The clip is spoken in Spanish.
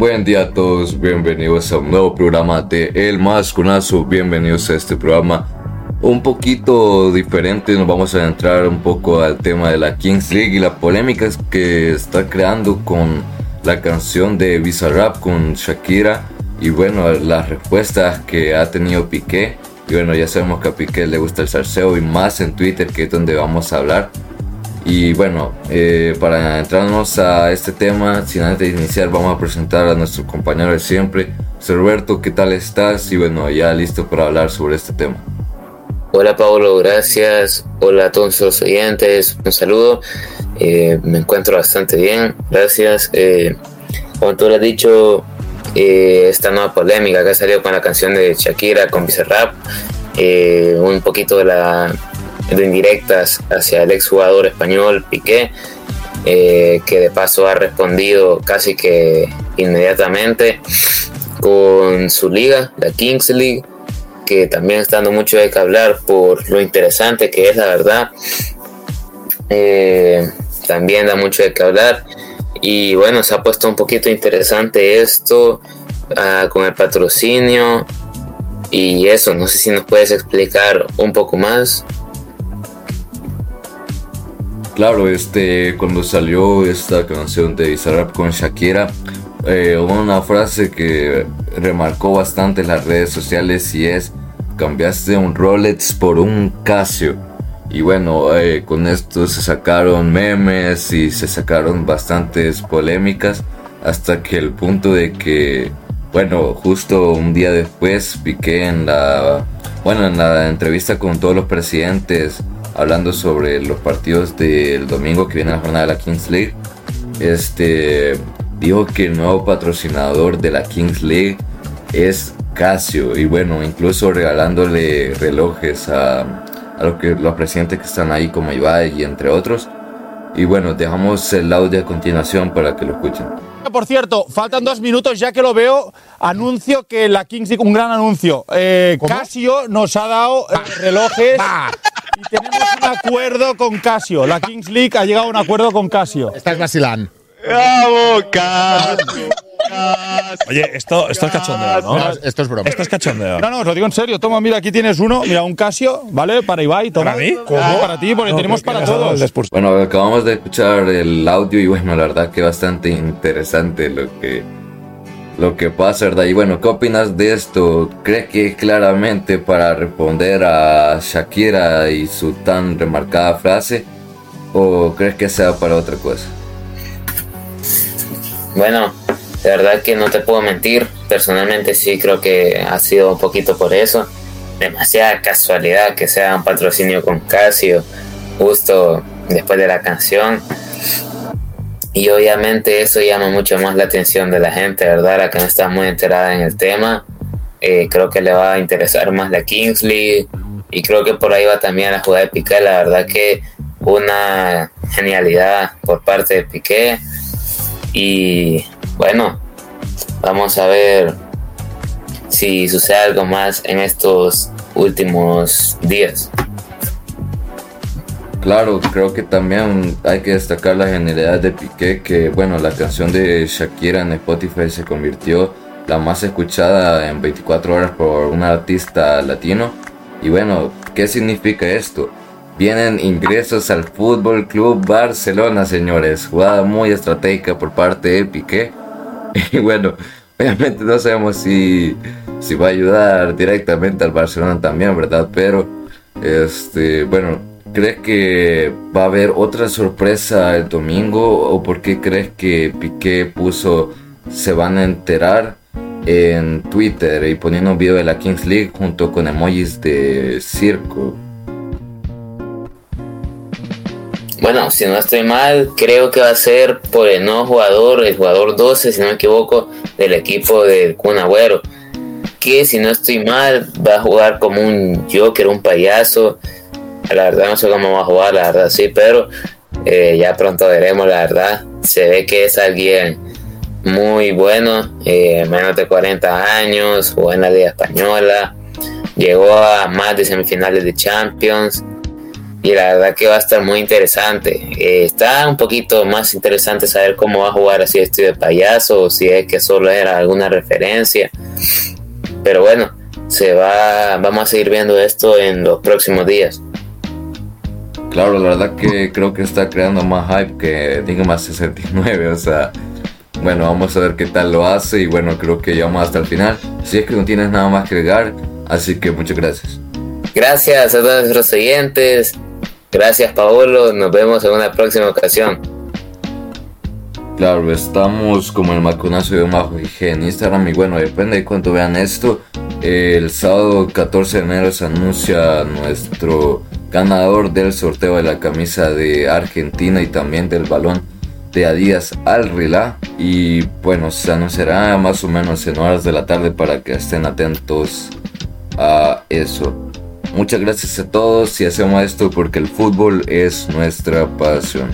Buen día a todos, bienvenidos a un nuevo programa de El Masconazo, bienvenidos a este programa un poquito diferente, nos vamos a entrar un poco al tema de la Kings League y las polémicas que está creando con la canción de Bizarrap con Shakira y bueno, las respuestas que ha tenido Piqué. Y bueno, ya sabemos que a Piqué le gusta el salseo y más en Twitter que es donde vamos a hablar y bueno, eh, para entrarnos a este tema, sin antes de iniciar, vamos a presentar a nuestro compañero de siempre, Roberto, ¿qué tal estás? Y bueno, ya listo para hablar sobre este tema. Hola Pablo, gracias. Hola a todos los oyentes, un saludo. Eh, me encuentro bastante bien, gracias. Eh, como tú lo has dicho, esta nueva polémica que ha salido con la canción de Shakira con Bizarrap, un poquito de la de indirectas hacia el exjugador español Piqué, eh, que de paso ha respondido casi que inmediatamente con su liga, la Kings League, que también está dando mucho de que hablar por lo interesante que es, la verdad. Eh, también da mucho de que hablar. Y bueno, se ha puesto un poquito interesante esto ah, con el patrocinio y eso. No sé si nos puedes explicar un poco más. Claro, este, cuando salió esta canción de Bizarrap con Shakira, eh, una frase que remarcó bastante en las redes sociales y es cambiaste un Rolex por un Casio. Y bueno, eh, con esto se sacaron memes y se sacaron bastantes polémicas hasta que el punto de que, bueno, justo un día después piqué en la, bueno, en la entrevista con todos los presidentes hablando sobre los partidos del domingo que viene la jornada de la Kings League. Este dijo que el nuevo patrocinador de la Kings League es Casio y bueno, incluso regalándole relojes a, a los, que, los presidentes que están ahí como Ibai y entre otros. Y bueno, dejamos el audio a continuación para que lo escuchen. Por cierto, faltan dos minutos ya que lo veo. Anuncio que la Kings League, un gran anuncio. Eh, Casio nos ha dado eh, relojes y tenemos un acuerdo con Casio. La Kings League ha llegado a un acuerdo con Casio. Estás vacilando. ¡Bravo, Casio! Oye, esto, esto es cachondeo, ¿no? No, esto es broma. Esto es cachondeo. No, no, os lo digo en serio. Toma, mira, aquí tienes uno. Mira, un Casio, ¿vale? Para Ibai. Toma. ¿Para mí? ¿Cómo? Para ti, porque tenemos para todos. Bueno, acabamos de escuchar el audio y bueno, la verdad que bastante interesante lo que lo que pasa, ¿verdad? Y bueno, ¿qué opinas de esto? ¿Crees que claramente para responder a Shakira y su tan remarcada frase? ¿O crees que sea para otra cosa? Bueno, de verdad que no te puedo mentir. Personalmente sí creo que ha sido un poquito por eso. Demasiada casualidad que sea un patrocinio con Casio justo después de la canción. Y obviamente eso llama mucho más la atención de la gente, ¿verdad? La que no está muy enterada en el tema. Eh, creo que le va a interesar más la Kingsley. Y creo que por ahí va también la jugada de Piqué. La verdad que una genialidad por parte de Piqué. Y bueno, vamos a ver si sucede algo más en estos últimos días. Claro, creo que también hay que destacar la genialidad de Piqué, que bueno, la canción de Shakira en Spotify se convirtió la más escuchada en 24 horas por un artista latino. Y bueno, ¿qué significa esto? Vienen ingresos al Fútbol Club Barcelona, señores. Jugada muy estratégica por parte de Piqué. Y bueno, obviamente no sabemos si, si va a ayudar directamente al Barcelona también, ¿verdad? Pero, este, bueno, ¿crees que va a haber otra sorpresa el domingo? ¿O por qué crees que Piqué puso se van a enterar en Twitter y poniendo un video de la Kings League junto con emojis de circo? Bueno, si no estoy mal, creo que va a ser por el nuevo jugador, el jugador 12, si no me equivoco, del equipo del Kun Agüero. Que si no estoy mal, va a jugar como un Joker, un payaso. La verdad no sé cómo va a jugar, la verdad sí, pero eh, ya pronto veremos, la verdad. Se ve que es alguien muy bueno, eh, menos de 40 años, jugó en la Liga Española, llegó a más de semifinales de Champions y la verdad que va a estar muy interesante. Eh, está un poquito más interesante saber cómo va a jugar así estoy de payaso o si es que solo era alguna referencia. Pero bueno, se va, vamos a seguir viendo esto en los próximos días. Claro, la verdad que creo que está creando más hype que Digma 69, o sea, bueno, vamos a ver qué tal lo hace y bueno, creo que llegamos hasta el final. Si es que no tienes nada más que agregar, así que muchas gracias. Gracias a todos nuestros oyentes. Gracias Paolo, nos vemos en una próxima ocasión. Claro, estamos como el Maconazo de Majo en Instagram y bueno, depende de cuánto vean esto. El sábado 14 de enero se anuncia nuestro ganador del sorteo de la camisa de Argentina y también del balón de Adidas al Rila. Y bueno, se anunciará más o menos en horas de la tarde para que estén atentos a eso. Muchas gracias a todos y hacemos esto porque el fútbol es nuestra pasión.